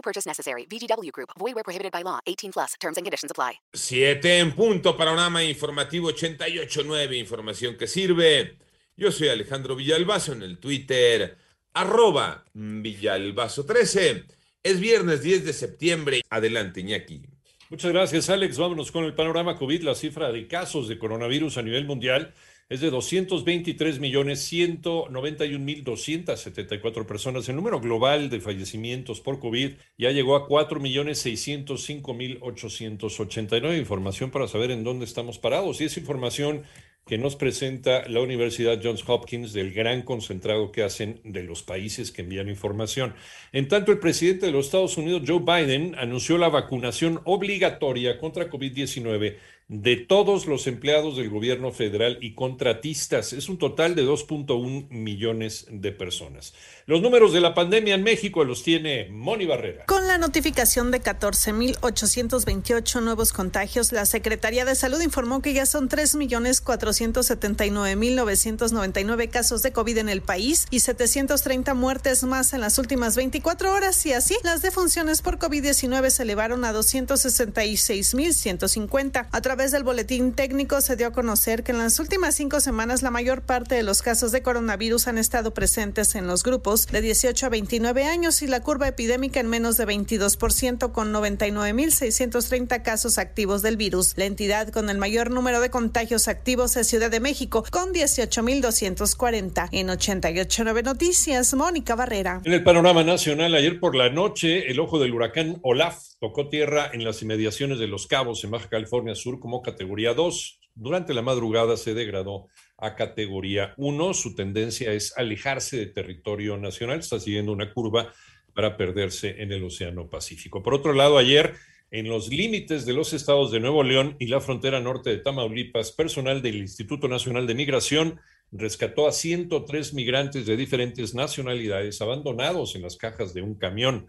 No purchase necessary. VGW Group. Void where prohibited by law. 18 plus. Terms and conditions apply. Siete en punto. Panorama informativo 88.9. Información que sirve. Yo soy Alejandro Villalbazo en el Twitter. Arroba Villalbazo13. Es viernes 10 de septiembre. Adelante, Iñaki. Muchas gracias, Alex. Vámonos con el panorama COVID. La cifra de casos de coronavirus a nivel mundial es de 223 millones 191 mil 274 personas. El número global de fallecimientos por COVID ya llegó a 4 millones 605 mil 889. Información para saber en dónde estamos parados. Y esa información que nos presenta la Universidad Johns Hopkins del gran concentrado que hacen de los países que envían información. En tanto, el presidente de los Estados Unidos, Joe Biden, anunció la vacunación obligatoria contra COVID-19 de todos los empleados del gobierno federal y contratistas. Es un total de 2.1 millones de personas. Los números de la pandemia en México los tiene Moni Barrera. Con la notificación de 14.828 nuevos contagios, la Secretaría de Salud informó que ya son 3.479.999 casos de COVID en el país y 730 muertes más en las últimas 24 horas. Y así, las defunciones por COVID-19 se elevaron a 266.150. A través del boletín técnico se dio a conocer que en las últimas cinco semanas la mayor parte de los casos de coronavirus han estado presentes en los grupos de 18 a 29 años y la curva epidémica en menos de 22% con 99.630 casos activos del virus. La entidad con el mayor número de contagios activos es Ciudad de México con 18.240. En 889 Noticias, Mónica Barrera. En el panorama nacional, ayer por la noche, el ojo del huracán Olaf tocó tierra en las inmediaciones de Los Cabos, en Baja California Sur, como categoría 2. Durante la madrugada se degradó a categoría 1. Su tendencia es alejarse de territorio nacional, está siguiendo una curva para perderse en el Océano Pacífico. Por otro lado, ayer, en los límites de los estados de Nuevo León y la frontera norte de Tamaulipas, personal del Instituto Nacional de Migración rescató a 103 migrantes de diferentes nacionalidades abandonados en las cajas de un camión.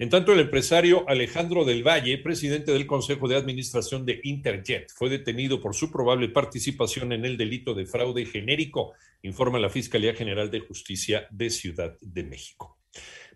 En tanto, el empresario Alejandro del Valle, presidente del Consejo de Administración de Interjet, fue detenido por su probable participación en el delito de fraude genérico, informa la Fiscalía General de Justicia de Ciudad de México.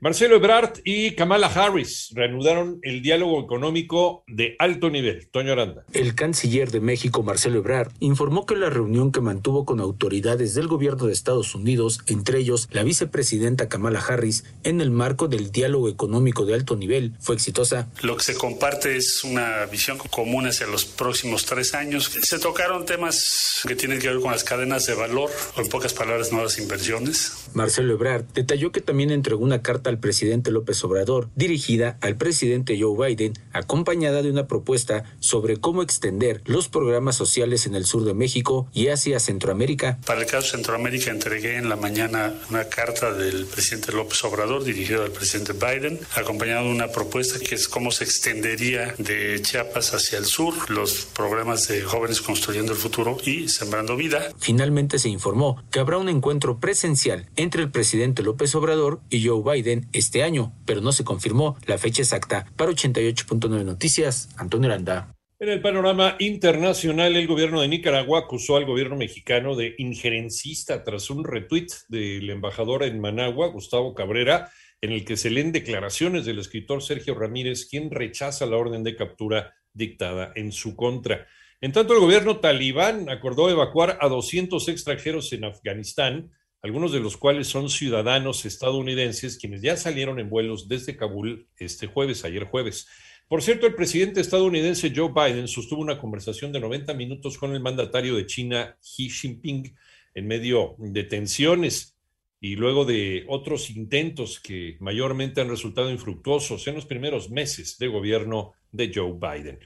Marcelo Ebrard y Kamala Harris reanudaron el diálogo económico de alto nivel. Toño Aranda. El canciller de México, Marcelo Ebrard, informó que la reunión que mantuvo con autoridades del gobierno de Estados Unidos, entre ellos la vicepresidenta Kamala Harris, en el marco del diálogo económico de alto nivel, fue exitosa. Lo que se comparte es una visión común hacia los próximos tres años. Se tocaron temas que tienen que ver con las cadenas de valor, o en pocas palabras, nuevas inversiones. Marcelo Ebrard detalló que también entregó una carta al presidente López Obrador, dirigida al presidente Joe Biden, acompañada de una propuesta sobre cómo extender los programas sociales en el sur de México y hacia Centroamérica. Para el caso Centroamérica entregué en la mañana una carta del presidente López Obrador dirigida al presidente Biden, acompañada de una propuesta que es cómo se extendería de Chiapas hacia el sur los programas de jóvenes construyendo el futuro y sembrando vida. Finalmente se informó que habrá un encuentro presencial entre el presidente López Obrador y Joe Biden este año, pero no se confirmó la fecha exacta. Para 88.9 Noticias, Antonio Aranda. En el panorama internacional, el gobierno de Nicaragua acusó al gobierno mexicano de injerencista tras un retweet del embajador en Managua, Gustavo Cabrera, en el que se leen declaraciones del escritor Sergio Ramírez, quien rechaza la orden de captura dictada en su contra. En tanto, el gobierno talibán acordó evacuar a 200 extranjeros en Afganistán, algunos de los cuales son ciudadanos estadounidenses, quienes ya salieron en vuelos desde Kabul este jueves, ayer jueves. Por cierto, el presidente estadounidense Joe Biden sostuvo una conversación de 90 minutos con el mandatario de China, Xi Jinping, en medio de tensiones y luego de otros intentos que mayormente han resultado infructuosos en los primeros meses de gobierno de Joe Biden.